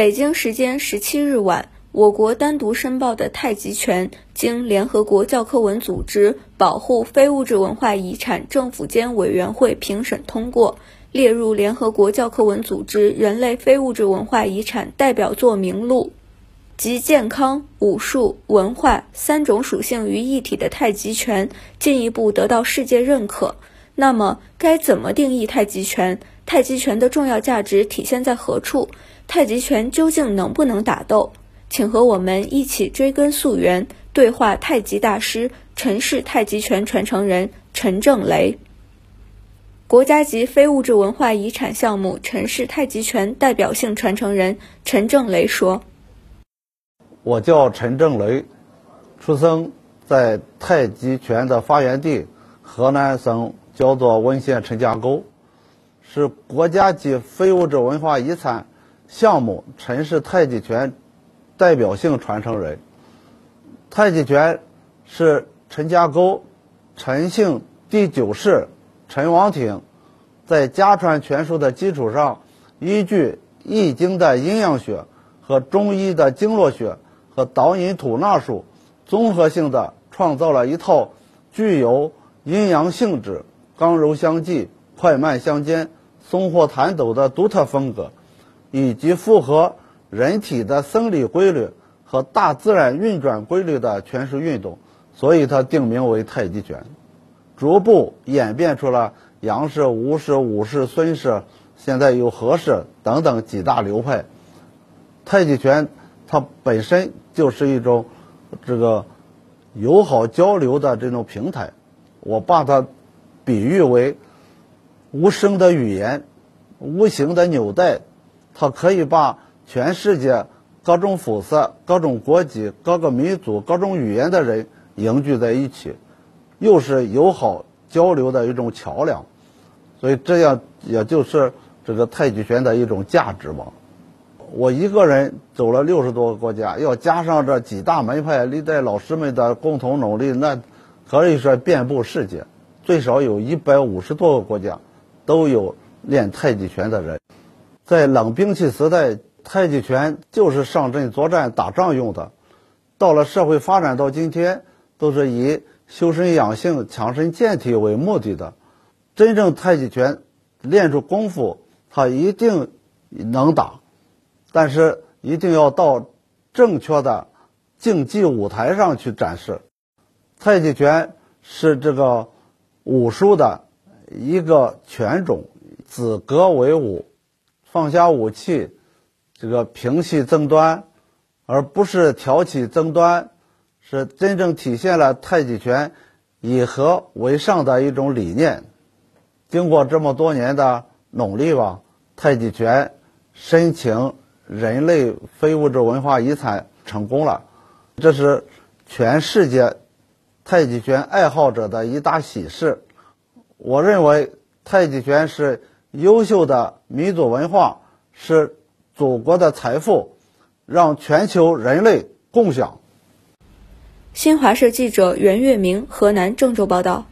北京时间十七日晚，我国单独申报的太极拳经联合国教科文组织保护非物质文化遗产政府间委员会评审通过，列入联合国教科文组织人类非物质文化遗产代表作名录。集健康、武术、文化三种属性于一体的太极拳进一步得到世界认可。那么，该怎么定义太极拳？太极拳的重要价值体现在何处？太极拳究竟能不能打斗？请和我们一起追根溯源，对话太极大师、陈氏太极拳传承人陈正雷。国家级非物质文化遗产项目陈氏太极拳代表性传承人陈正雷说。我叫陈正雷，出生在太极拳的发源地河南省焦作温县陈家沟，是国家级非物质文化遗产项目陈氏太极拳代表性传承人。太极拳是陈家沟陈姓第九世陈王挺在家传拳术的基础上，依据《易经》的阴阳学和中医的经络学。和导引吐纳术综合性的创造了一套具有阴阳性质、刚柔相济、快慢相间、松活弹抖的独特风格，以及符合人体的生理规律和大自然运转规律的拳术运动，所以它定名为太极拳。逐步演变出了杨氏、吴氏、武氏、孙氏，现在有何氏等等几大流派。太极拳。它本身就是一种这个友好交流的这种平台，我把它比喻为无声的语言、无形的纽带，它可以把全世界各种肤色、各种国籍、各个民族、各种语言的人凝聚在一起，又是友好交流的一种桥梁，所以这样也就是这个太极拳的一种价值吧。我一个人走了六十多个国家，要加上这几大门派历代老师们的共同努力，那可以说遍布世界，最少有一百五十多个国家都有练太极拳的人。在冷兵器时代，太极拳就是上阵作战、打仗用的。到了社会发展到今天，都是以修身养性、强身健体为目的的。真正太极拳练出功夫，他一定能打。但是一定要到正确的竞技舞台上去展示。太极拳是这个武术的一个拳种，子格为武，放下武器，这个平息争端，而不是挑起争端，是真正体现了太极拳以和为上的一种理念。经过这么多年的努力吧，太极拳申请。人类非物质文化遗产成功了，这是全世界太极拳爱好者的一大喜事。我认为太极拳是优秀的民族文化，是祖国的财富，让全球人类共享。新华社记者袁月明，河南郑州报道。